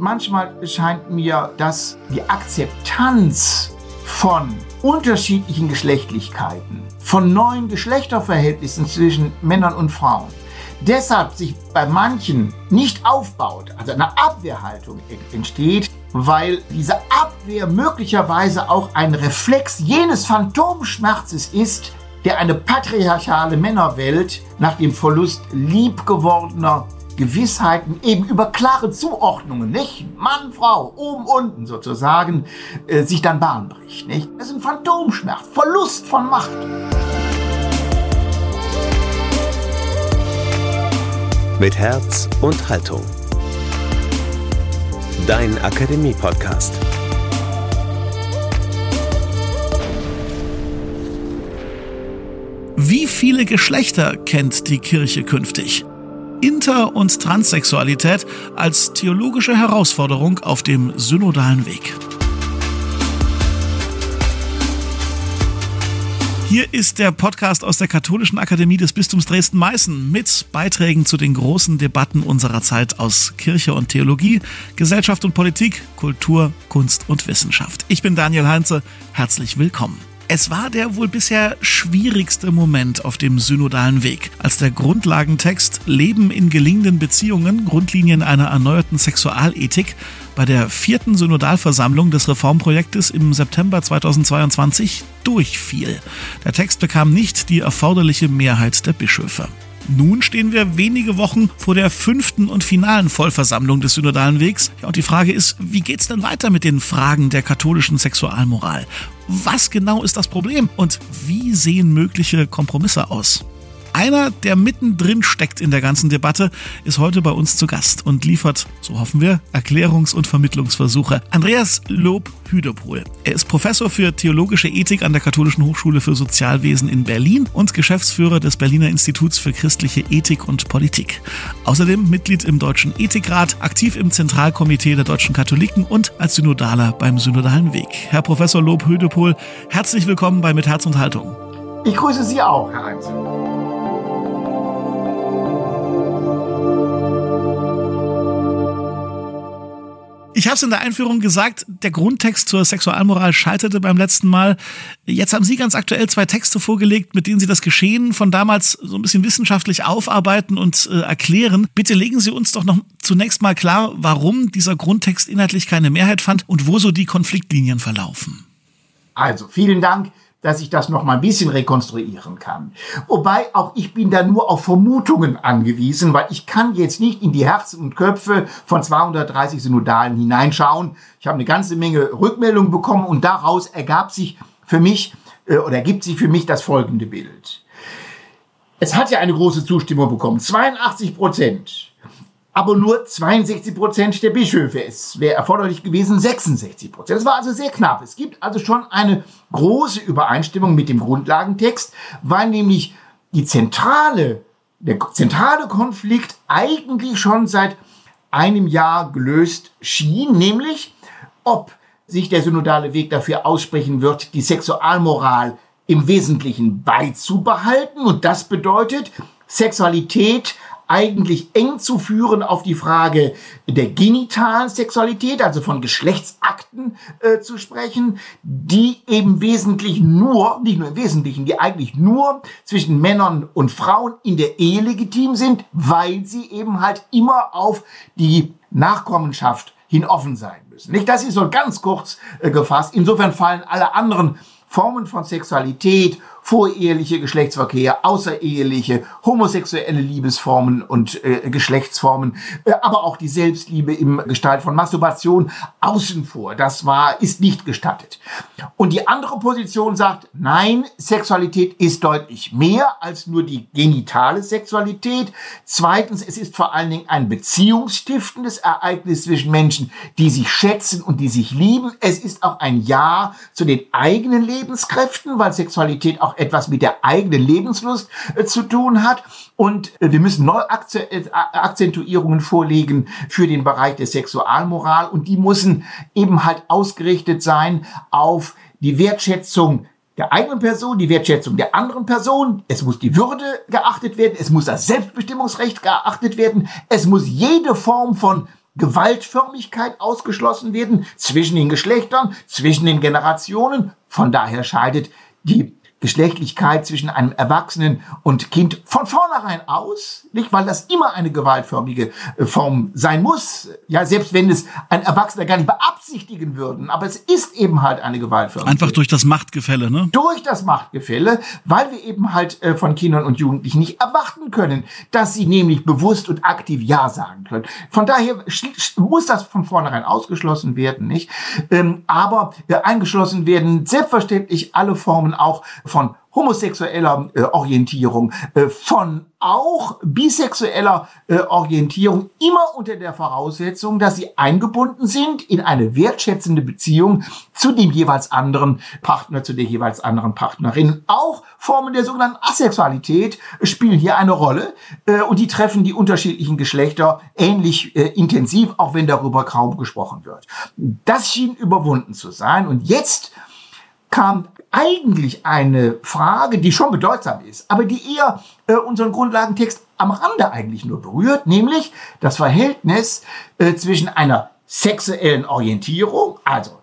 manchmal scheint mir, dass die Akzeptanz von unterschiedlichen Geschlechtlichkeiten, von neuen Geschlechterverhältnissen zwischen Männern und Frauen, deshalb sich bei manchen nicht aufbaut, also eine Abwehrhaltung entsteht, weil diese Abwehr möglicherweise auch ein Reflex jenes Phantomschmerzes ist, der eine patriarchale Männerwelt nach dem Verlust liebgewordener Gewissheiten eben über klare Zuordnungen, nicht? Mann, Frau, oben, unten sozusagen, äh, sich dann Bahn bricht, nicht? Das ist ein Phantomschmerz, Verlust von Macht. Mit Herz und Haltung. Dein Akademie-Podcast. Wie viele Geschlechter kennt die Kirche künftig? Inter- und Transsexualität als theologische Herausforderung auf dem synodalen Weg. Hier ist der Podcast aus der Katholischen Akademie des Bistums Dresden-Meißen mit Beiträgen zu den großen Debatten unserer Zeit aus Kirche und Theologie, Gesellschaft und Politik, Kultur, Kunst und Wissenschaft. Ich bin Daniel Heinze. Herzlich willkommen. Es war der wohl bisher schwierigste Moment auf dem synodalen Weg, als der Grundlagentext Leben in gelingenden Beziehungen, Grundlinien einer erneuerten Sexualethik bei der vierten Synodalversammlung des Reformprojektes im September 2022 durchfiel. Der Text bekam nicht die erforderliche Mehrheit der Bischöfe. Nun stehen wir wenige Wochen vor der fünften und finalen Vollversammlung des Synodalen Wegs. Ja, und die Frage ist, wie geht's denn weiter mit den Fragen der katholischen Sexualmoral? Was genau ist das Problem und wie sehen mögliche Kompromisse aus? Einer, der mittendrin steckt in der ganzen Debatte, ist heute bei uns zu Gast und liefert, so hoffen wir, Erklärungs- und Vermittlungsversuche. Andreas Lob Hüdepohl. Er ist Professor für theologische Ethik an der Katholischen Hochschule für Sozialwesen in Berlin und Geschäftsführer des Berliner Instituts für christliche Ethik und Politik. Außerdem Mitglied im Deutschen Ethikrat, aktiv im Zentralkomitee der deutschen Katholiken und als Synodaler beim Synodalen Weg. Herr Professor Lob Hüdepohl, herzlich willkommen bei Mit Herz und Haltung. Ich grüße Sie auch, Herr Heinz. Ich habe es in der Einführung gesagt, der Grundtext zur Sexualmoral scheiterte beim letzten Mal. Jetzt haben Sie ganz aktuell zwei Texte vorgelegt, mit denen Sie das Geschehen von damals so ein bisschen wissenschaftlich aufarbeiten und äh, erklären. Bitte legen Sie uns doch noch zunächst mal klar, warum dieser Grundtext inhaltlich keine Mehrheit fand und wo so die Konfliktlinien verlaufen. Also, vielen Dank dass ich das noch mal ein bisschen rekonstruieren kann. Wobei auch ich bin da nur auf Vermutungen angewiesen, weil ich kann jetzt nicht in die Herzen und Köpfe von 230 Synodalen hineinschauen. Ich habe eine ganze Menge Rückmeldungen bekommen und daraus ergab sich für mich äh, oder ergibt sich für mich das folgende Bild. Es hat ja eine große Zustimmung bekommen. 82 Prozent aber nur 62 Prozent der Bischöfe. Es wäre erforderlich gewesen 66 Prozent. Das war also sehr knapp. Es gibt also schon eine große Übereinstimmung mit dem Grundlagentext, weil nämlich die zentrale, der zentrale Konflikt eigentlich schon seit einem Jahr gelöst schien, nämlich ob sich der synodale Weg dafür aussprechen wird, die Sexualmoral im Wesentlichen beizubehalten. Und das bedeutet, Sexualität eigentlich eng zu führen auf die Frage der genitalen Sexualität, also von Geschlechtsakten äh, zu sprechen, die eben wesentlich nur, nicht nur im Wesentlichen, die eigentlich nur zwischen Männern und Frauen in der Ehe legitim sind, weil sie eben halt immer auf die Nachkommenschaft hin offen sein müssen. Nicht, das ist so ganz kurz äh, gefasst. Insofern fallen alle anderen Formen von Sexualität voreheliche Geschlechtsverkehr, außereheliche, homosexuelle Liebesformen und äh, Geschlechtsformen, äh, aber auch die Selbstliebe im Gestalt von Masturbation außen vor. Das war, ist nicht gestattet. Und die andere Position sagt, nein, Sexualität ist deutlich mehr als nur die genitale Sexualität. Zweitens, es ist vor allen Dingen ein beziehungsstiftendes Ereignis zwischen Menschen, die sich schätzen und die sich lieben. Es ist auch ein Ja zu den eigenen Lebenskräften, weil Sexualität auch etwas mit der eigenen Lebenslust äh, zu tun hat. Und äh, wir müssen neue äh, vorlegen für den Bereich der Sexualmoral. Und die müssen eben halt ausgerichtet sein auf die Wertschätzung der eigenen Person, die Wertschätzung der anderen Person. Es muss die Würde geachtet werden. Es muss das Selbstbestimmungsrecht geachtet werden. Es muss jede Form von Gewaltförmigkeit ausgeschlossen werden zwischen den Geschlechtern, zwischen den Generationen. Von daher scheidet die Geschlechtlichkeit zwischen einem Erwachsenen und Kind von vornherein aus, nicht, weil das immer eine gewaltförmige äh, Form sein muss. Ja, selbst wenn es ein Erwachsener gar nicht beabsichtigen würden, aber es ist eben halt eine gewaltförmige. Einfach durch das Machtgefälle, ne? Durch das Machtgefälle, weil wir eben halt äh, von Kindern und Jugendlichen nicht erwarten können, dass sie nämlich bewusst und aktiv Ja sagen können. Von daher muss das von vornherein ausgeschlossen werden, nicht? Ähm, aber äh, eingeschlossen werden selbstverständlich alle Formen auch von homosexueller äh, Orientierung, äh, von auch bisexueller äh, Orientierung, immer unter der Voraussetzung, dass sie eingebunden sind in eine wertschätzende Beziehung zu dem jeweils anderen Partner, zu der jeweils anderen Partnerin. Auch Formen der sogenannten Asexualität spielen hier eine Rolle äh, und die treffen die unterschiedlichen Geschlechter ähnlich äh, intensiv, auch wenn darüber kaum gesprochen wird. Das schien überwunden zu sein und jetzt kam eigentlich eine Frage, die schon bedeutsam ist, aber die eher äh, unseren Grundlagentext am Rande eigentlich nur berührt, nämlich das Verhältnis äh, zwischen einer sexuellen Orientierung, also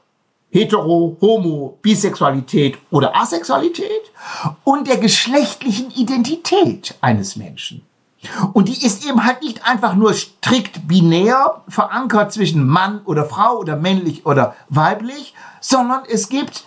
hetero, homo, Bisexualität oder Asexualität und der geschlechtlichen Identität eines Menschen. Und die ist eben halt nicht einfach nur strikt binär verankert zwischen Mann oder Frau oder männlich oder weiblich, sondern es gibt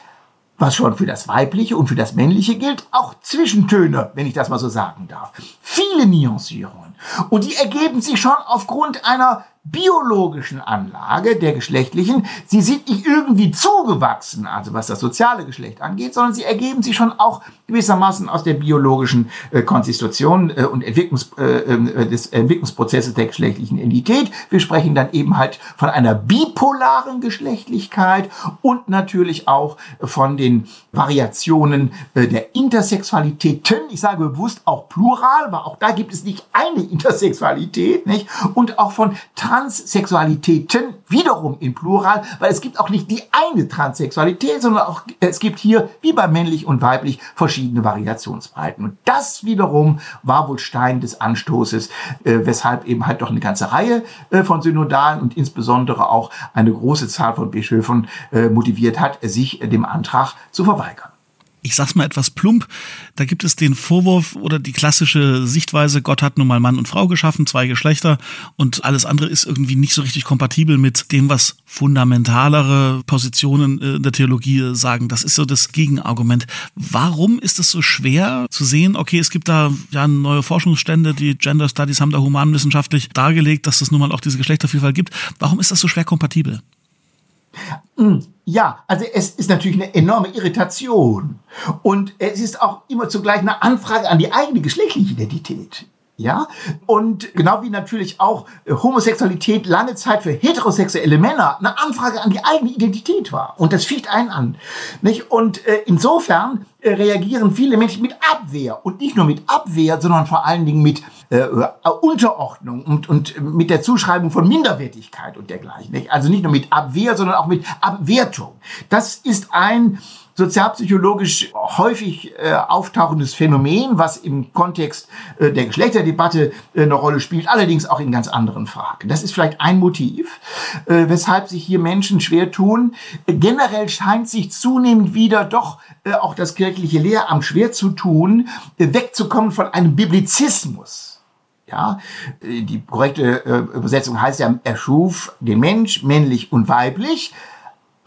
was schon für das Weibliche und für das Männliche gilt, auch Zwischentöne, wenn ich das mal so sagen darf. Viele Nuancierungen. Und die ergeben sich schon aufgrund einer biologischen Anlage der geschlechtlichen. Sie sind nicht irgendwie zugewachsen, also was das soziale Geschlecht angeht, sondern sie ergeben sich schon auch gewissermaßen aus der biologischen äh, Konstitution äh, und Entwicklungs, äh, äh, des Entwicklungsprozesses der geschlechtlichen Entität. Wir sprechen dann eben halt von einer bipolaren Geschlechtlichkeit und natürlich auch von den Variationen äh, der Intersexualitäten. Ich sage bewusst auch plural, weil auch da gibt es nicht eine Intersexualität, nicht? Und auch von Transsexualitäten wiederum in Plural, weil es gibt auch nicht die eine Transsexualität, sondern auch es gibt hier wie bei männlich und weiblich verschiedene verschiedene Variationsbreiten. Und das wiederum war wohl Stein des Anstoßes, äh, weshalb eben halt doch eine ganze Reihe äh, von Synodalen und insbesondere auch eine große Zahl von Bischöfen äh, motiviert hat, sich dem Antrag zu verweigern ich sag's mal etwas plump, da gibt es den Vorwurf oder die klassische Sichtweise, Gott hat nun mal Mann und Frau geschaffen, zwei Geschlechter und alles andere ist irgendwie nicht so richtig kompatibel mit dem, was fundamentalere Positionen äh, in der Theologie sagen. Das ist so das Gegenargument. Warum ist es so schwer zu sehen, okay, es gibt da ja neue Forschungsstände, die Gender Studies haben da humanwissenschaftlich dargelegt, dass es nun mal auch diese Geschlechtervielfalt gibt. Warum ist das so schwer kompatibel? Hm, ja, also es ist natürlich eine enorme Irritation. Und es ist auch immer zugleich eine Anfrage an die eigene geschlechtliche Identität. Ja, und genau wie natürlich auch äh, Homosexualität lange Zeit für heterosexuelle Männer eine Anfrage an die eigene Identität war. Und das ficht einen an. Nicht? Und äh, insofern äh, reagieren viele Menschen mit Abwehr. Und nicht nur mit Abwehr, sondern vor allen Dingen mit äh, Unterordnung und, und mit der Zuschreibung von Minderwertigkeit und dergleichen. Nicht? Also nicht nur mit Abwehr, sondern auch mit Abwertung. Das ist ein sozialpsychologisch häufig äh, auftauchendes Phänomen, was im Kontext äh, der Geschlechterdebatte äh, eine Rolle spielt, allerdings auch in ganz anderen Fragen. Das ist vielleicht ein Motiv, äh, weshalb sich hier Menschen schwer tun. generell scheint sich zunehmend wieder doch äh, auch das kirchliche Lehramt schwer zu tun, äh, wegzukommen von einem Biblizismus. Ja, die korrekte Übersetzung heißt ja, er schuf den Mensch männlich und weiblich.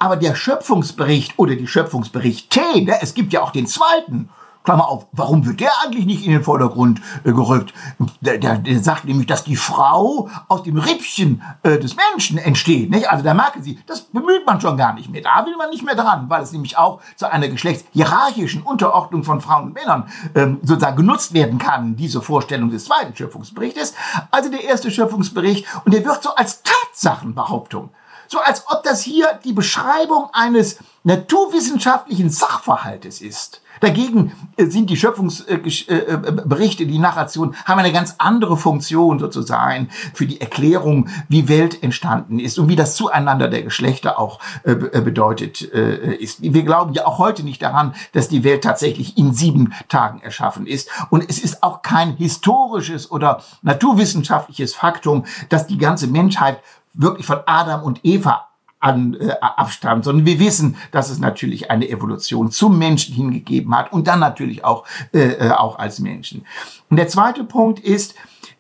Aber der Schöpfungsbericht oder die Schöpfungsberichte, ne, es gibt ja auch den zweiten, Klammer auf, warum wird der eigentlich nicht in den Vordergrund äh, gerückt? Der, der, der sagt nämlich, dass die Frau aus dem Rippchen äh, des Menschen entsteht. Nicht? Also da merken Sie, das bemüht man schon gar nicht mehr. Da will man nicht mehr dran, weil es nämlich auch zu einer geschlechtshierarchischen Unterordnung von Frauen und Männern ähm, sozusagen genutzt werden kann, diese Vorstellung des zweiten Schöpfungsberichtes. Also der erste Schöpfungsbericht und der wird so als Tatsachenbehauptung so als ob das hier die Beschreibung eines naturwissenschaftlichen Sachverhaltes ist. Dagegen äh, sind die Schöpfungsberichte, die Narration, haben eine ganz andere Funktion sozusagen für die Erklärung, wie Welt entstanden ist und wie das Zueinander der Geschlechter auch äh, äh, bedeutet ist. Wir glauben ja auch heute nicht daran, dass die Welt tatsächlich in sieben Tagen erschaffen ist. Und es ist auch kein historisches oder naturwissenschaftliches Faktum, dass die ganze Menschheit wirklich von Adam und Eva an, äh, abstammt, sondern wir wissen, dass es natürlich eine Evolution zum Menschen hingegeben hat und dann natürlich auch, äh, äh auch als Menschen. Und der zweite Punkt ist,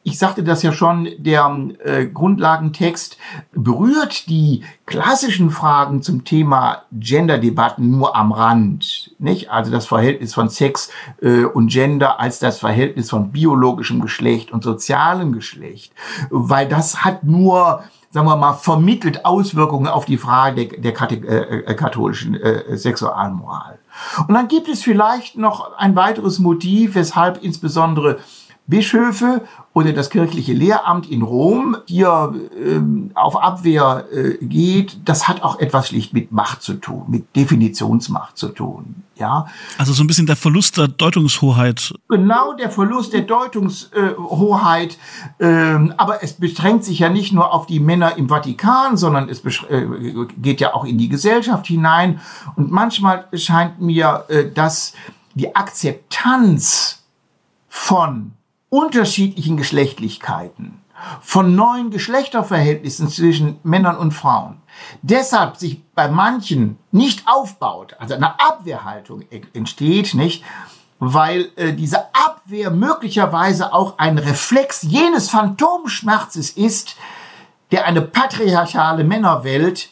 ich sagte das ja schon, der äh, Grundlagentext berührt die klassischen Fragen zum Thema Gender-Debatten nur am Rand. Nicht? Also das Verhältnis von Sex äh, und Gender als das Verhältnis von biologischem Geschlecht und sozialem Geschlecht. Weil das hat nur sagen wir mal, vermittelt Auswirkungen auf die Frage der, der äh, äh, katholischen äh, Sexualmoral. Und dann gibt es vielleicht noch ein weiteres Motiv, weshalb insbesondere Bischöfe oder das kirchliche Lehramt in Rom hier ähm, auf Abwehr äh, geht, das hat auch etwas schlicht mit Macht zu tun, mit Definitionsmacht zu tun. Ja. Also so ein bisschen der Verlust der Deutungshoheit. Genau, der Verlust der Deutungshoheit. Ähm, aber es beschränkt sich ja nicht nur auf die Männer im Vatikan, sondern es äh, geht ja auch in die Gesellschaft hinein. Und manchmal scheint mir, äh, dass die Akzeptanz von unterschiedlichen Geschlechtlichkeiten, von neuen Geschlechterverhältnissen zwischen Männern und Frauen, deshalb sich bei manchen nicht aufbaut, also eine Abwehrhaltung entsteht, nicht? Weil äh, diese Abwehr möglicherweise auch ein Reflex jenes Phantomschmerzes ist, der eine patriarchale Männerwelt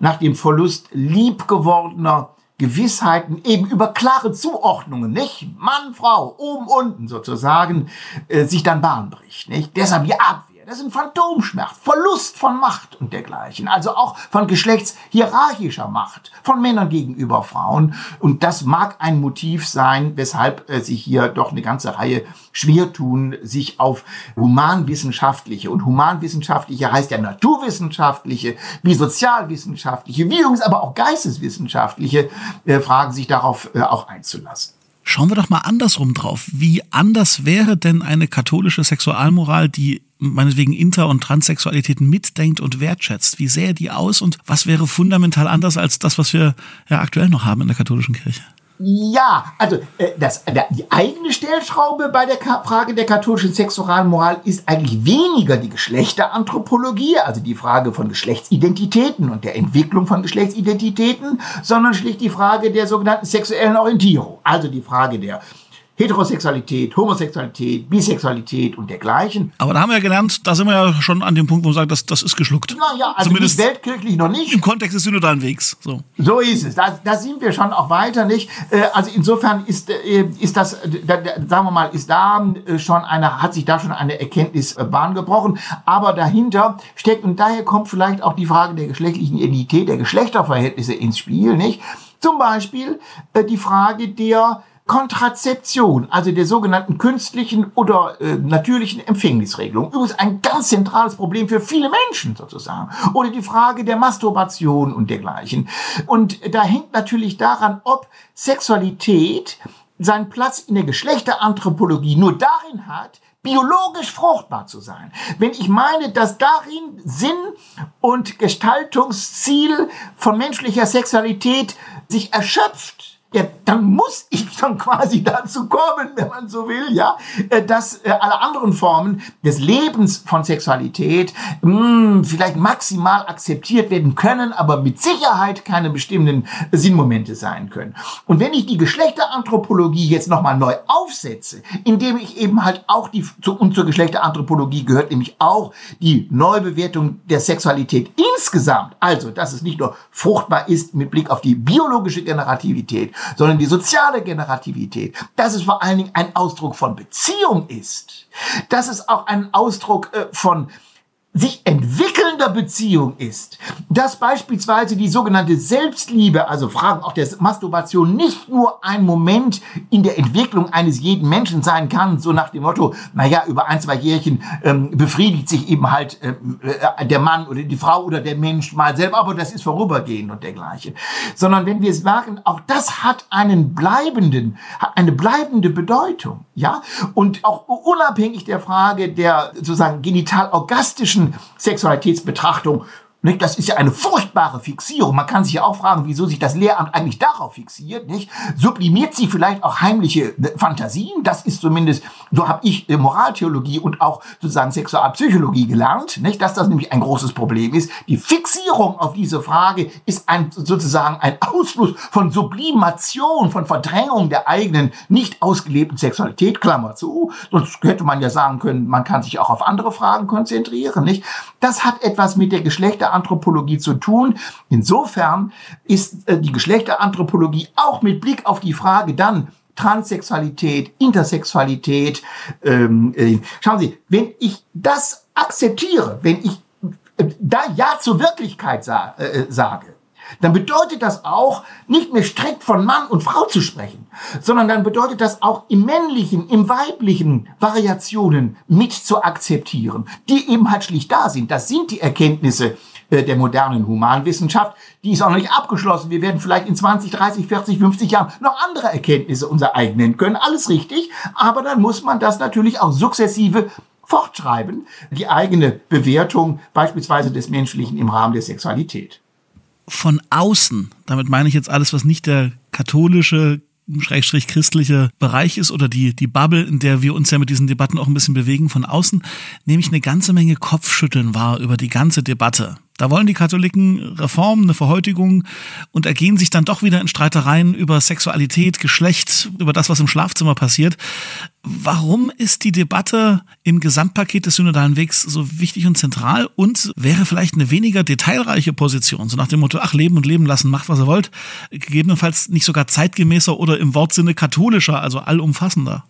nach dem Verlust liebgewordener Gewissheiten eben über klare Zuordnungen, nicht? Mann, Frau, oben, unten sozusagen, äh, sich dann Bahn bricht, nicht? Deshalb die Abwehr. Das ein Phantomschmerz, Verlust von Macht und dergleichen. Also auch von geschlechtshierarchischer Macht, von Männern gegenüber Frauen. Und das mag ein Motiv sein, weshalb äh, sich hier doch eine ganze Reihe schwer tun, sich auf humanwissenschaftliche und humanwissenschaftliche heißt ja naturwissenschaftliche, wie sozialwissenschaftliche, wie übrigens aber auch geisteswissenschaftliche äh, Fragen sich darauf äh, auch einzulassen. Schauen wir doch mal andersrum drauf. Wie anders wäre denn eine katholische Sexualmoral, die meinetwegen Inter- und Transsexualitäten mitdenkt und wertschätzt? Wie sähe die aus und was wäre fundamental anders als das, was wir ja aktuell noch haben in der katholischen Kirche? Ja, also äh, das, die eigene Stellschraube bei der Frage der katholischen Sexualmoral ist eigentlich weniger die Geschlechteranthropologie, also die Frage von Geschlechtsidentitäten und der Entwicklung von Geschlechtsidentitäten, sondern schlicht die Frage der sogenannten sexuellen Orientierung, also die Frage der Heterosexualität, Homosexualität, Bisexualität und dergleichen. Aber da haben wir ja gelernt, da sind wir ja schon an dem Punkt, wo wir sagen, das, das ist geschluckt. Naja, also Zumindest nicht weltkirchlich noch nicht. Im Kontext des synodalen Wegs. So, so ist es. Da, da sind wir schon auch weiter nicht. Äh, also insofern ist, äh, ist das, sagen wir mal, ist da äh, schon eine, hat sich da schon eine Erkenntnisbahn gebrochen. Aber dahinter steckt, und daher kommt vielleicht auch die Frage der geschlechtlichen Identität, der Geschlechterverhältnisse ins Spiel, nicht? Zum Beispiel die Frage der Kontrazeption, also der sogenannten künstlichen oder äh, natürlichen Empfängnisregelung. Übrigens ein ganz zentrales Problem für viele Menschen sozusagen. Oder die Frage der Masturbation und dergleichen. Und da hängt natürlich daran, ob Sexualität seinen Platz in der Geschlechteranthropologie nur darin hat, biologisch fruchtbar zu sein. Wenn ich meine, dass darin Sinn und Gestaltungsziel von menschlicher Sexualität sich erschöpft, ja, dann muss ich dann quasi dazu kommen, wenn man so will, ja, äh, dass äh, alle anderen Formen des Lebens von Sexualität mh, hm, vielleicht maximal akzeptiert werden können, aber mit Sicherheit keine bestimmten Sinnmomente sein können. Und wenn ich die Geschlechteranthropologie jetzt nochmal neu aufsetze, indem ich eben halt auch die, zu, und zur Geschlechteranthropologie gehört nämlich auch die Neubewertung der Sexualität insgesamt, also dass es nicht nur fruchtbar ist mit Blick auf die biologische Generativität, sondern die soziale Generativität, dass es vor allen Dingen ein Ausdruck von Beziehung ist, dass es auch ein Ausdruck äh, von sich entwickelnder Beziehung ist, dass beispielsweise die sogenannte Selbstliebe, also Fragen auch der Masturbation, nicht nur ein Moment in der Entwicklung eines jeden Menschen sein kann, so nach dem Motto, naja, über ein, zwei Jährchen ähm, befriedigt sich eben halt ähm, äh, der Mann oder die Frau oder der Mensch mal selber, aber das ist vorübergehend und dergleichen. Sondern wenn wir es merken, auch das hat einen bleibenden, hat eine bleibende Bedeutung, ja, und auch unabhängig der Frage der sozusagen genital-orgastischen Sexualitätsbetrachtung Nicht? Das ist ja eine furchtbare Fixierung. Man kann sich ja auch fragen, wieso sich das Lehramt eigentlich darauf fixiert. Nicht? Sublimiert sie vielleicht auch heimliche äh, Fantasien? Das ist zumindest, so habe ich äh, Moraltheologie und auch sozusagen Sexualpsychologie gelernt, nicht? dass das nämlich ein großes Problem ist. Die Fixierung auf diese Frage ist ein, sozusagen ein Ausfluss von Sublimation, von Verdrängung der eigenen nicht ausgelebten Sexualität, Klammer zu. Sonst hätte man ja sagen können, man kann sich auch auf andere Fragen konzentrieren. Nicht? Das hat etwas mit der Geschlechter Geschlechteranthropologie zu tun. Insofern ist äh, die Geschlechteranthropologie auch mit Blick auf die Frage dann, Transsexualität, Intersexualität. Ähm, äh, schauen Sie, wenn ich das akzeptiere, wenn ich äh, da Ja zur Wirklichkeit sa äh, sage, dann bedeutet das auch, nicht mehr strikt von Mann und Frau zu sprechen, sondern dann bedeutet das auch im männlichen, im weiblichen Variationen mit zu akzeptieren, die eben halt schlicht da sind. Das sind die Erkenntnisse, äh, der modernen Humanwissenschaft. Die ist auch noch nicht abgeschlossen. Wir werden vielleicht in 20, 30, 40, 50 Jahren noch andere Erkenntnisse unser eigen nennen können. Alles richtig. Aber dann muss man das natürlich auch sukzessive fortschreiben. Die eigene Bewertung beispielsweise des Menschlichen im Rahmen der Sexualität. Von außen, damit meine ich jetzt alles, was nicht der katholische schrägstrich christliche Bereich ist oder die, die Bubble, in der wir uns ja mit diesen Debatten auch ein bisschen bewegen von außen, nehme ich eine ganze Menge Kopfschütteln wahr über die ganze Debatte. Da wollen die Katholiken Reformen, eine Verhäutigung und ergehen sich dann doch wieder in Streitereien über Sexualität, Geschlecht, über das, was im Schlafzimmer passiert. Warum ist die Debatte im Gesamtpaket des synodalen Wegs so wichtig und zentral und wäre vielleicht eine weniger detailreiche Position, so nach dem Motto, ach, leben und leben lassen, macht, was ihr wollt, gegebenenfalls nicht sogar zeitgemäßer oder im Wortsinne katholischer, also allumfassender?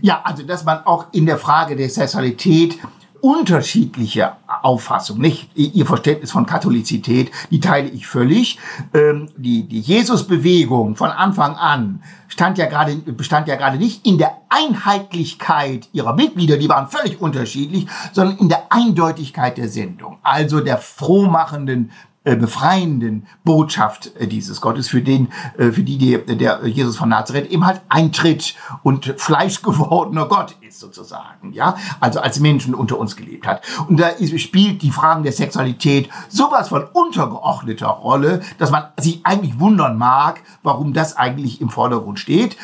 Ja, also dass man auch in der Frage der Sexualität unterschiedliche Auffassung, nicht ihr Verständnis von Katholizität, die teile ich völlig. Ähm, die, die Jesusbewegung von Anfang an stand ja gerade, bestand ja gerade nicht in der Einheitlichkeit ihrer Mitglieder, die waren völlig unterschiedlich, sondern in der Eindeutigkeit der Sendung, also der frohmachenden befreienden Botschaft äh, dieses Gottes, für den, äh, für die, die der Jesus von Nazareth eben halt eintritt und fleischgewordener Gott ist sozusagen, ja, also als Menschen unter uns gelebt hat. Und da spielt die Fragen der Sexualität sowas von untergeordneter Rolle, dass man sich eigentlich wundern mag, warum das eigentlich im Vordergrund steht.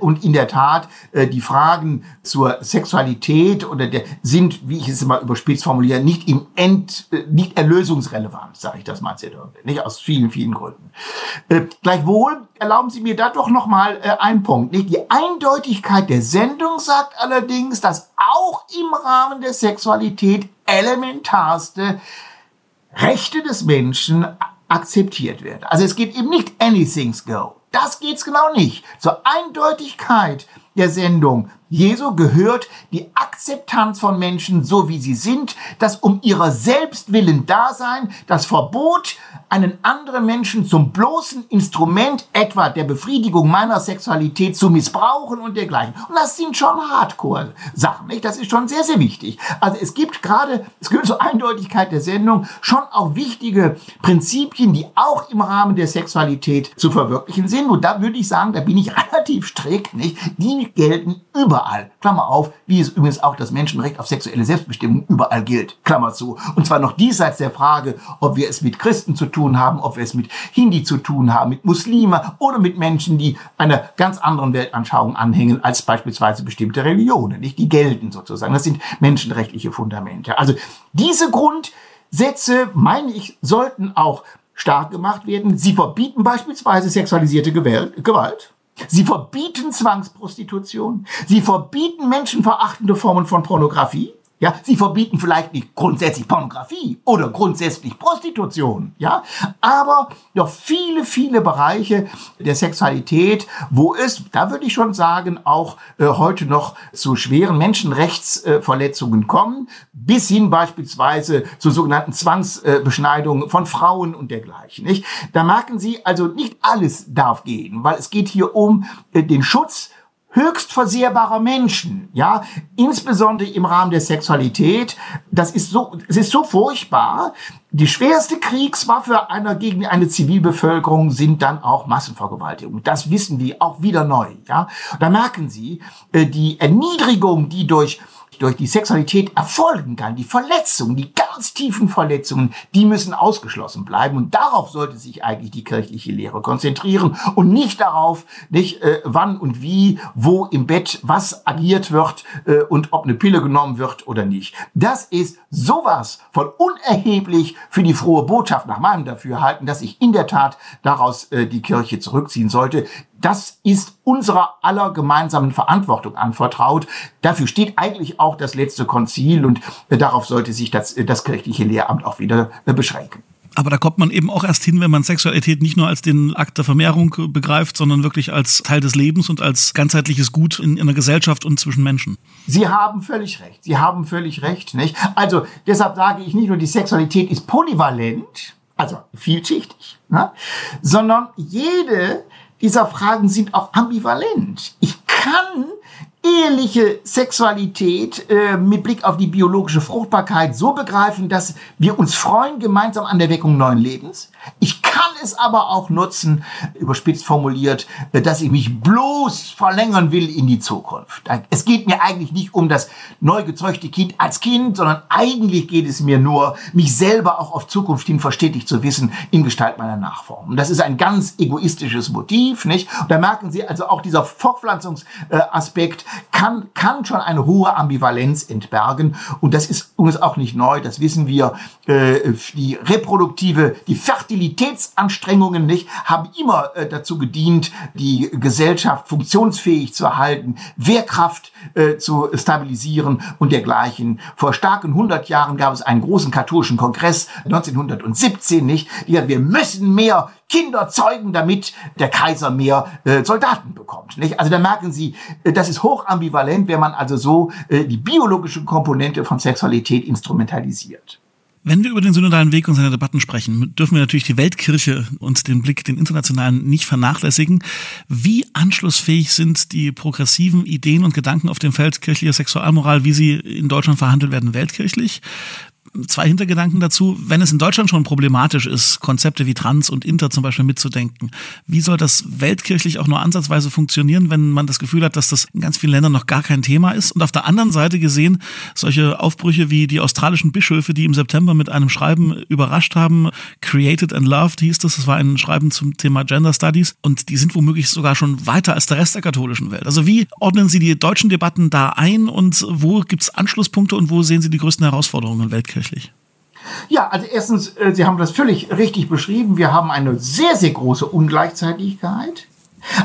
Und in der Tat, die Fragen zur Sexualität oder der sind, wie ich es immer überspitzt formuliere, nicht im End, nicht erlösungsrelevant, sage ich das mal Mazedonien. Nicht aus vielen, vielen Gründen. Äh, gleichwohl erlauben Sie mir da doch noch mal äh, einen Punkt. Nicht? Die Eindeutigkeit der Sendung sagt allerdings, dass auch im Rahmen der Sexualität elementarste Rechte des Menschen akzeptiert werden. Also es geht eben nicht anything's go. Das geht's genau nicht. Zur Eindeutigkeit der Sendung Jesu gehört die Akzeptanz von Menschen so wie sie sind, das um ihrer Selbstwillen Dasein, das Verbot, einen anderen Menschen zum bloßen Instrument etwa der Befriedigung meiner Sexualität zu missbrauchen und dergleichen. Und das sind schon Hardcore-Sachen, nicht? Das ist schon sehr, sehr wichtig. Also es gibt gerade, es gehört zur Eindeutigkeit der Sendung, schon auch wichtige Prinzipien, die auch im Rahmen der Sexualität zu verwirklichen sind. Und da würde ich sagen, da bin ich relativ strikt, nicht? Die gelten über überall, Klammer auf, wie es übrigens auch das Menschenrecht auf sexuelle Selbstbestimmung überall gilt, Klammer zu. Und zwar noch diesseits der Frage, ob wir es mit Christen zu tun haben, ob wir es mit Hindi zu tun haben, mit Muslimen oder mit Menschen, die einer ganz anderen Weltanschauung anhängen als beispielsweise bestimmte Religionen, nicht? Die gelten sozusagen. Das sind menschenrechtliche Fundamente. Also diese Grundsätze, meine ich, sollten auch stark gemacht werden. Sie verbieten beispielsweise sexualisierte Gewalt. Sie verbieten Zwangsprostitution. Sie verbieten menschenverachtende Formen von Pornografie. Ja, sie verbieten vielleicht nicht grundsätzlich Pornografie oder grundsätzlich Prostitution, ja, aber doch viele, viele Bereiche der Sexualität, wo es, da würde ich schon sagen, auch äh, heute noch zu schweren Menschenrechtsverletzungen äh, kommen, bis hin beispielsweise zu sogenannten Zwangsbeschneidungen von Frauen und dergleichen, nicht? Da merken Sie, also nicht alles darf gehen, weil es geht hier um äh, den Schutz höchst versehrbarer Menschen, ja, insbesondere im Rahmen der Sexualität. Das ist so, es ist so furchtbar. Die schwerste Kriegswaffe einer gegen eine Zivilbevölkerung sind dann auch Massenvergewaltigungen. Das wissen wir auch wieder neu, ja. Da merken Sie, äh, die Erniedrigung, die durch durch die Sexualität erfolgen kann, die Verletzung, die ganz tiefen Verletzungen, die müssen ausgeschlossen bleiben. Und darauf sollte sich eigentlich die kirchliche Lehre konzentrieren und nicht darauf, nicht äh, wann und wie, wo im Bett was agiert wird äh, und ob eine Pille genommen wird oder nicht. Das ist sowas von unerheblich für die frohe Botschaft nach meinem Dafürhalten, dass ich in der Tat daraus äh, die Kirche zurückziehen sollte. Das ist unserer aller gemeinsamen Verantwortung anvertraut. Dafür steht eigentlich auch das letzte Konzil und äh, darauf sollte sich das, äh, das kirchliche Lehramt auch wieder äh, beschränken. Aber da kommt man eben auch erst hin, wenn man Sexualität nicht nur als den Akt der Vermehrung begreift, sondern wirklich als Teil des Lebens und als ganzheitliches Gut in, in einer Gesellschaft und zwischen Menschen. Sie haben völlig recht. Sie haben völlig recht, nicht? Also, deshalb sage ich nicht nur, die Sexualität ist polyvalent, also vielschichtig, ne? sondern jede dieser Fragen sind auch ambivalent. Ich kann eheliche Sexualität äh, mit Blick auf die biologische Fruchtbarkeit so begreifen, dass wir uns freuen gemeinsam an der Weckung neuen Lebens. Ich kann es aber auch nutzen, überspitzt formuliert, dass ich mich bloß verlängern will in die Zukunft. Es geht mir eigentlich nicht um das neu gezeugte Kind als Kind, sondern eigentlich geht es mir nur, mich selber auch auf Zukunft hin verstetigt zu wissen in Gestalt meiner Nachform. Und das ist ein ganz egoistisches Motiv, nicht? Und da merken Sie also auch dieser Fortpflanzungsaspekt kann, kann schon eine hohe Ambivalenz entbergen. Und das ist uns auch nicht neu, das wissen wir. Äh, die reproduktive, die Fertilitätsanstrengungen nicht, haben immer äh, dazu gedient, die Gesellschaft funktionsfähig zu erhalten, Wehrkraft äh, zu stabilisieren und dergleichen. Vor starken 100 Jahren gab es einen großen katholischen Kongress, 1917 nicht, die gesagt, wir müssen mehr Kinder zeugen, damit der Kaiser mehr äh, Soldaten bekommt. Nicht? Also da merken Sie, äh, das ist hoch ambivalent, wenn man also so äh, die biologische Komponente von Sexualität instrumentalisiert. Wenn wir über den synodalen Weg und seine Debatten sprechen, dürfen wir natürlich die Weltkirche und den Blick, den internationalen, nicht vernachlässigen. Wie anschlussfähig sind die progressiven Ideen und Gedanken auf dem Feld kirchlicher Sexualmoral, wie sie in Deutschland verhandelt werden, weltkirchlich? Zwei Hintergedanken dazu. Wenn es in Deutschland schon problematisch ist, Konzepte wie Trans und Inter zum Beispiel mitzudenken, wie soll das weltkirchlich auch nur ansatzweise funktionieren, wenn man das Gefühl hat, dass das in ganz vielen Ländern noch gar kein Thema ist? Und auf der anderen Seite gesehen, solche Aufbrüche wie die australischen Bischöfe, die im September mit einem Schreiben überrascht haben, Created and Loved hieß das, das war ein Schreiben zum Thema Gender Studies und die sind womöglich sogar schon weiter als der Rest der katholischen Welt. Also wie ordnen Sie die deutschen Debatten da ein und wo gibt es Anschlusspunkte und wo sehen Sie die größten Herausforderungen weltkirchlich? Tatsächlich? Ja, also erstens, äh, Sie haben das völlig richtig beschrieben. Wir haben eine sehr, sehr große Ungleichzeitigkeit.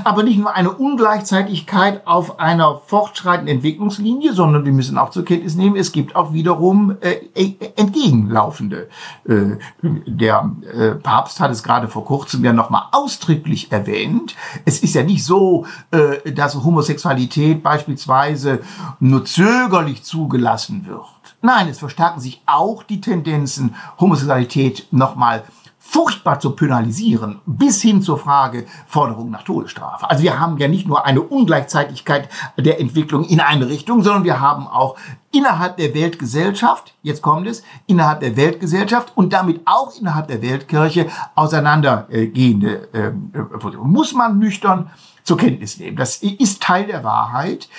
Aber nicht nur eine Ungleichzeitigkeit auf einer fortschreitenden Entwicklungslinie, sondern wir müssen auch zur Kenntnis nehmen, es gibt auch wiederum äh, äh entgegenlaufende. Äh, der äh, Papst hat es gerade vor kurzem ja nochmal ausdrücklich erwähnt. Es ist ja nicht so, äh, dass Homosexualität beispielsweise nur zögerlich zugelassen wird Nein, es verstärken sich auch die Tendenzen, Homosexualität nochmal furchtbar zu penalisieren, bis hin zur Frage Forderung nach Todesstrafe. Also wir haben ja nicht nur eine Ungleichzeitigkeit der Entwicklung in eine Richtung, sondern wir haben auch innerhalb der Weltgesellschaft, jetzt kommt es, innerhalb der Weltgesellschaft und damit auch innerhalb der Weltkirche auseinandergehende äh, Positionen. Muss man nüchtern zur Kenntnis nehmen. Das ist Teil der Wahrheit.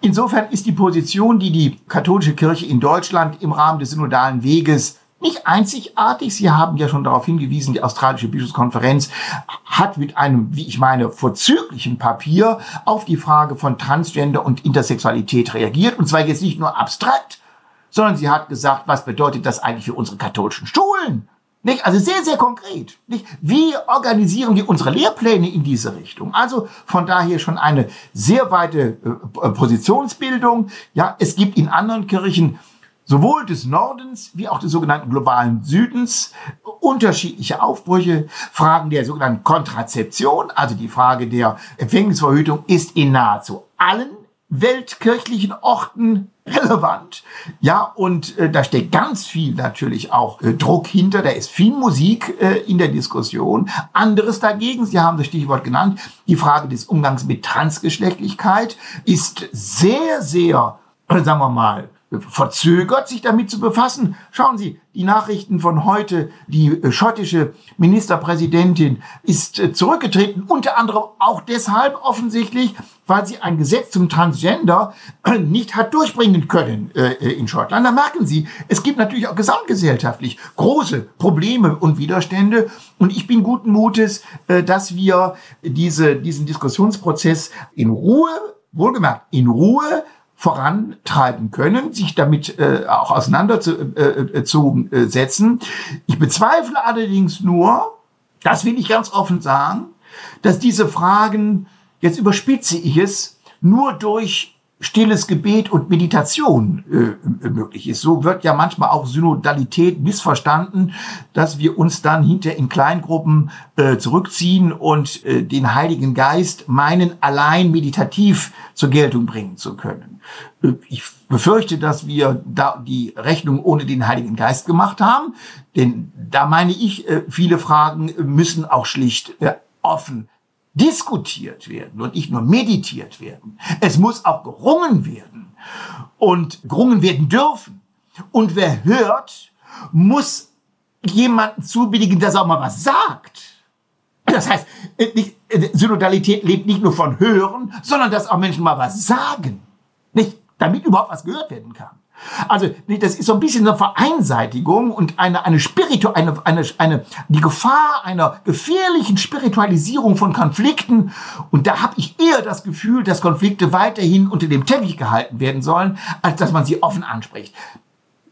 Insofern ist die Position, die die katholische Kirche in Deutschland im Rahmen des synodalen Weges nicht einzigartig. Sie haben ja schon darauf hingewiesen, die australische Bischofskonferenz hat mit einem, wie ich meine, vorzüglichen Papier auf die Frage von Transgender und Intersexualität reagiert. Und zwar jetzt nicht nur abstrakt, sondern sie hat gesagt, was bedeutet das eigentlich für unsere katholischen Schulen? Nicht? Also sehr, sehr konkret. Nicht? Wie organisieren wir unsere Lehrpläne in diese Richtung? Also von daher schon eine sehr weite äh, Positionsbildung. Ja, es gibt in anderen Kirchen sowohl des Nordens wie auch des sogenannten globalen Südens unterschiedliche Aufbrüche. Fragen der sogenannten Kontrazeption, also die Frage der Empfängnisverhütung, ist in nahezu allen weltkirchlichen Orten relevant. Ja, und äh, da steckt ganz viel natürlich auch äh, Druck hinter, da ist viel Musik äh, in der Diskussion. Anderes dagegen, Sie haben das Stichwort genannt, die Frage des Umgangs mit Transgeschlechtlichkeit ist sehr, sehr, sagen wir mal, verzögert, sich damit zu befassen. Schauen Sie, die Nachrichten von heute, die äh, schottische Ministerpräsidentin ist äh, zurückgetreten, unter anderem auch deshalb offensichtlich, weil sie ein Gesetz zum Transgender äh, nicht hat durchbringen können in Schottland. Da merken Sie, es gibt natürlich auch gesamtgesellschaftlich große Probleme und Widerstände. Und ich bin guten Mutes, dass wir diese, diesen Diskussionsprozess in Ruhe, wohlgemerkt, in Ruhe vorantreiben können, sich damit äh, auch auseinanderzusetzen. Äh, äh, ich bezweifle allerdings nur, das will ich ganz offen sagen, dass diese Fragen, jetzt überspitze ich es, nur durch stilles Gebet und Meditation äh, möglich ist. So wird ja manchmal auch Synodalität missverstanden, dass wir uns dann hinter in Kleingruppen äh, zurückziehen und äh, den Heiligen Geist meinen, allein meditativ zur Geltung bringen zu können. Äh, ich befürchte, dass wir da die Rechnung ohne den Heiligen Geist gemacht haben, denn da meine ich, äh, viele Fragen müssen auch schlicht äh, offen diskutiert werden und nicht nur meditiert werden. Es muss auch gerungen werden und gerungen werden dürfen. Und wer hört, muss jemanden zubilligen, dass er auch mal was sagt. Das heißt, nicht, Synodalität lebt nicht nur von Hören, sondern dass auch Menschen mal was sagen. Nicht, damit überhaupt was gehört werden kann. Also das ist so ein bisschen eine Vereinseitigung und eine, eine, Spiritu eine, eine, eine, die Gefahr einer gefährlichen Spiritualisierung von Konflikten. Und da habe ich eher das Gefühl, dass Konflikte weiterhin unter dem Teppich gehalten werden sollen, als dass man sie offen anspricht.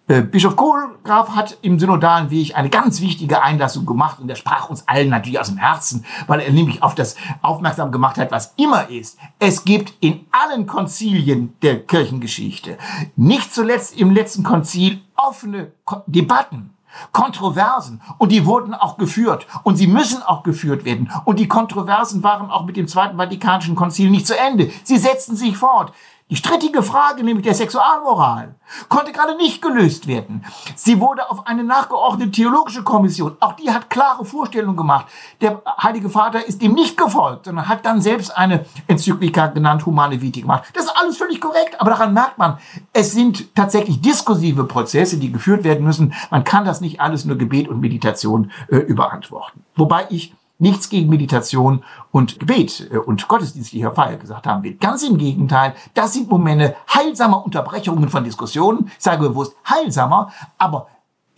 Äh, Bischof Kohlgraf hat im synodalen Weg eine ganz wichtige Einlassung gemacht und er sprach uns allen natürlich aus dem Herzen, weil er nämlich auf das aufmerksam gemacht hat, was immer ist. Es gibt in allen Konzilien der Kirchengeschichte, nicht zuletzt im letzten Konzil, offene Debatten. Kontroversen und die wurden auch geführt und sie müssen auch geführt werden und die Kontroversen waren auch mit dem Zweiten Vatikanischen Konzil nicht zu Ende. Sie setzten sich fort. Die strittige Frage, nämlich der Sexualmoral, konnte gerade nicht gelöst werden. Sie wurde auf eine nachgeordnete theologische Kommission. Auch die hat klare Vorstellungen gemacht. Der Heilige Vater ist ihm nicht gefolgt, sondern hat dann selbst eine Enzyklika genannt, Humane Vitae gemacht. Das ist alles völlig korrekt, aber daran merkt man, es sind tatsächlich diskursive Prozesse, die geführt werden müssen. Man kann das nicht alles nur Gebet und Meditation äh, überantworten. Wobei ich nichts gegen Meditation und Gebet äh, und gottesdienstlicher Feier gesagt haben will. Ganz im Gegenteil, das sind Momente heilsamer Unterbrechungen von Diskussionen. Ich sage bewusst heilsamer, aber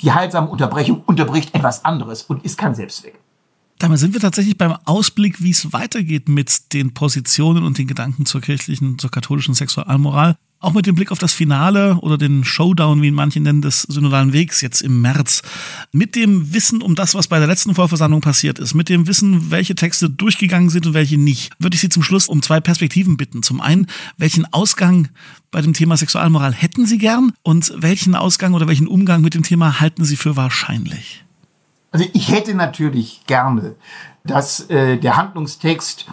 die heilsame Unterbrechung unterbricht etwas anderes und ist kein Selbstzweck. Damit sind wir tatsächlich beim Ausblick, wie es weitergeht mit den Positionen und den Gedanken zur kirchlichen, zur katholischen Sexualmoral. Auch mit dem Blick auf das Finale oder den Showdown, wie ihn manche nennen, des synodalen Wegs jetzt im März. Mit dem Wissen um das, was bei der letzten Vollversammlung passiert ist, mit dem Wissen, welche Texte durchgegangen sind und welche nicht, würde ich Sie zum Schluss um zwei Perspektiven bitten. Zum einen, welchen Ausgang bei dem Thema Sexualmoral hätten Sie gern und welchen Ausgang oder welchen Umgang mit dem Thema halten Sie für wahrscheinlich? Also ich hätte natürlich gerne, dass äh, der Handlungstext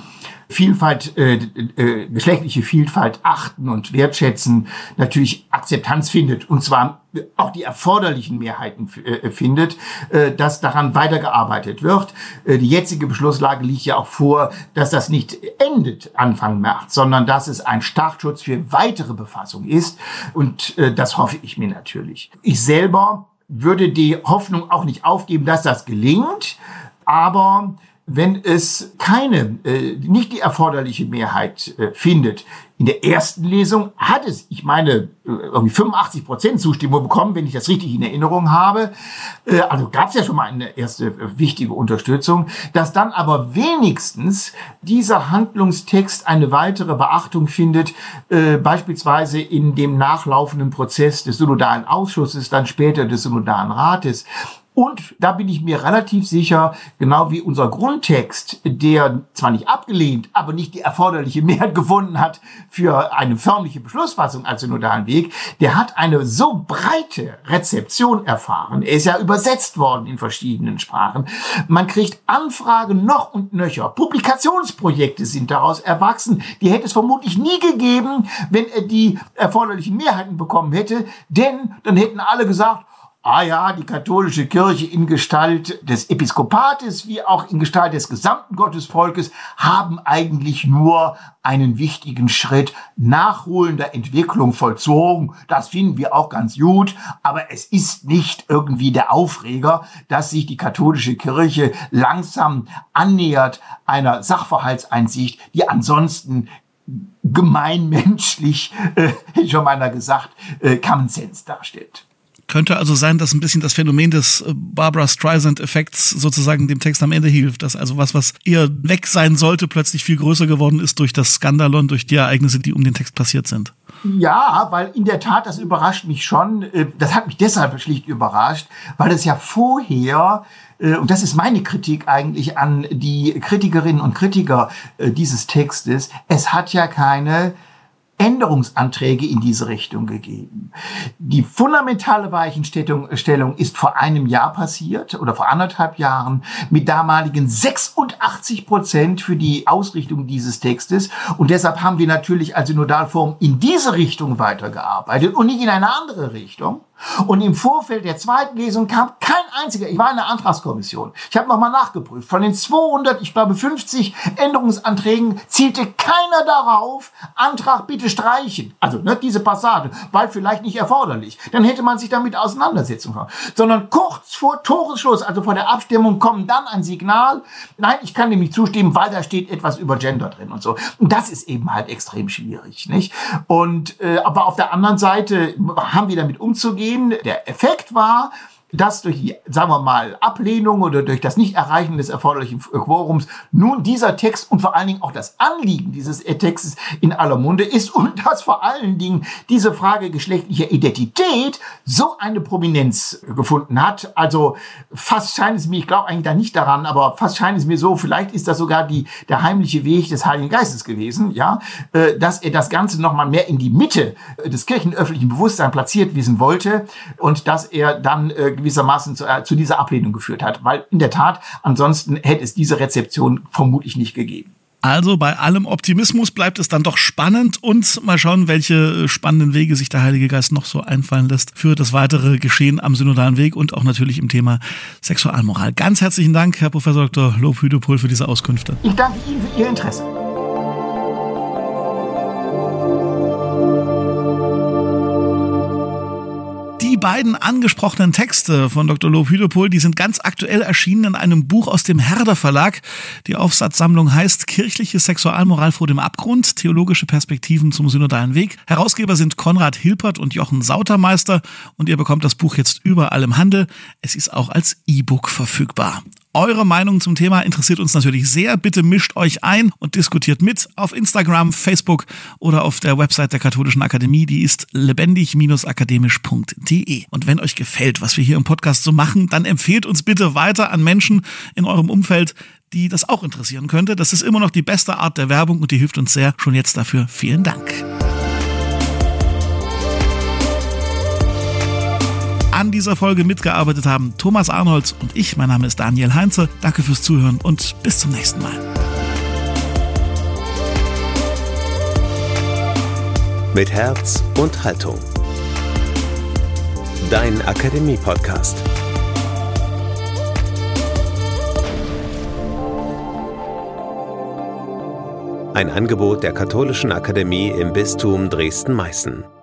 Vielfalt, äh, äh, geschlechtliche Vielfalt achten und wertschätzen, natürlich Akzeptanz findet und zwar auch die erforderlichen Mehrheiten äh, findet, äh, dass daran weitergearbeitet wird. Äh, die jetzige Beschlusslage liegt ja auch vor, dass das nicht endet Anfang März, sondern dass es ein Startschutz für weitere Befassung ist und äh, das hoffe ich mir natürlich. Ich selber würde die Hoffnung auch nicht aufgeben, dass das gelingt, aber wenn es keine, äh, nicht die erforderliche Mehrheit äh, findet. In der ersten Lesung hat es, ich meine, irgendwie 85 Prozent Zustimmung bekommen, wenn ich das richtig in Erinnerung habe. Äh, also gab es ja schon mal eine erste äh, wichtige Unterstützung, dass dann aber wenigstens dieser Handlungstext eine weitere Beachtung findet, äh, beispielsweise in dem nachlaufenden Prozess des synodalen Ausschusses, dann später des synodalen Rates. Und da bin ich mir relativ sicher, genau wie unser Grundtext, der zwar nicht abgelehnt, aber nicht die erforderliche Mehrheit gefunden hat für eine förmliche Beschlussfassung als synodalen Weg, der hat eine so breite Rezeption erfahren. Er ist ja übersetzt worden in verschiedenen Sprachen. Man kriegt Anfragen noch und nöcher. Publikationsprojekte sind daraus erwachsen. Die hätte es vermutlich nie gegeben, wenn er die erforderlichen Mehrheiten bekommen hätte, denn dann hätten alle gesagt, ah ja, die katholische Kirche in Gestalt des Episkopates wie auch in Gestalt des gesamten Gottesvolkes haben eigentlich nur einen wichtigen Schritt nachholender Entwicklung vollzogen. Das finden wir auch ganz gut, aber es ist nicht irgendwie der Aufreger, dass sich die katholische Kirche langsam annähert einer Sachverhaltseinsicht, die ansonsten gemeinmenschlich, äh, hätte schon mal gesagt, äh, Common Sense darstellt. Könnte also sein, dass ein bisschen das Phänomen des äh, Barbara Streisand-Effekts sozusagen dem Text am Ende hilft, dass also was, was eher weg sein sollte, plötzlich viel größer geworden ist durch das Skandalon, durch die Ereignisse, die um den Text passiert sind. Ja, weil in der Tat, das überrascht mich schon. Äh, das hat mich deshalb schlicht überrascht, weil es ja vorher äh, und das ist meine Kritik eigentlich an die Kritikerinnen und Kritiker dieses Textes, es hat ja keine Änderungsanträge in diese Richtung gegeben. Die fundamentale Weichenstellung ist vor einem Jahr passiert oder vor anderthalb Jahren mit damaligen 86 Prozent für die Ausrichtung dieses Textes. Und deshalb haben wir natürlich als Synodalforum in diese Richtung weitergearbeitet und nicht in eine andere Richtung. Und im Vorfeld der zweiten Lesung kam kein einziger, ich war in der Antragskommission, ich habe nochmal nachgeprüft, von den 200, ich glaube 50 Änderungsanträgen zielte keiner darauf, Antrag bitte streichen. Also ne, diese Passage, weil vielleicht nicht erforderlich. Dann hätte man sich damit auseinandersetzen können. Sondern kurz vor Toresschluss, also vor der Abstimmung, kommt dann ein Signal, nein, ich kann dem nicht zustimmen, weil da steht etwas über Gender drin und so. Und das ist eben halt extrem schwierig. nicht? Und äh, aber auf der anderen Seite haben wir damit umzugehen, dem der Effekt war, dass durch die, sagen wir mal, Ablehnung oder durch das Nicht-Erreichen des erforderlichen Quorums nun dieser Text und vor allen Dingen auch das Anliegen dieses Textes in aller Munde ist und dass vor allen Dingen diese Frage geschlechtlicher Identität so eine Prominenz gefunden hat. Also fast scheint es mir, ich glaube eigentlich da nicht daran, aber fast scheint es mir so, vielleicht ist das sogar die, der heimliche Weg des Heiligen Geistes gewesen, ja, äh, dass er das Ganze nochmal mehr in die Mitte des kirchenöffentlichen Bewusstseins platziert wissen wollte und dass er dann äh, gewissermaßen zu, äh, zu dieser Ablehnung geführt hat. Weil in der Tat, ansonsten hätte es diese Rezeption vermutlich nicht gegeben. Also bei allem Optimismus bleibt es dann doch spannend und mal schauen, welche spannenden Wege sich der Heilige Geist noch so einfallen lässt für das weitere Geschehen am synodalen Weg und auch natürlich im Thema Sexualmoral. Ganz herzlichen Dank, Herr Professor Dr. Lob Hüdepol, für diese Auskünfte. Ich danke Ihnen für Ihr Interesse. Beiden angesprochenen Texte von Dr. Lob Hüdepol, die sind ganz aktuell erschienen in einem Buch aus dem Herder Verlag. Die Aufsatzsammlung heißt Kirchliche Sexualmoral vor dem Abgrund, theologische Perspektiven zum synodalen Weg. Herausgeber sind Konrad Hilpert und Jochen Sautermeister und ihr bekommt das Buch jetzt überall im Handel. Es ist auch als E-Book verfügbar. Eure Meinung zum Thema interessiert uns natürlich sehr. Bitte mischt euch ein und diskutiert mit auf Instagram, Facebook oder auf der Website der Katholischen Akademie. Die ist lebendig-akademisch.de. Und wenn euch gefällt, was wir hier im Podcast so machen, dann empfehlt uns bitte weiter an Menschen in eurem Umfeld, die das auch interessieren könnte. Das ist immer noch die beste Art der Werbung und die hilft uns sehr. Schon jetzt dafür vielen Dank. An dieser Folge mitgearbeitet haben Thomas Arnolds und ich. Mein Name ist Daniel Heinze. Danke fürs Zuhören und bis zum nächsten Mal. Mit Herz und Haltung. Dein Akademie-Podcast. Ein Angebot der Katholischen Akademie im Bistum Dresden-Meißen.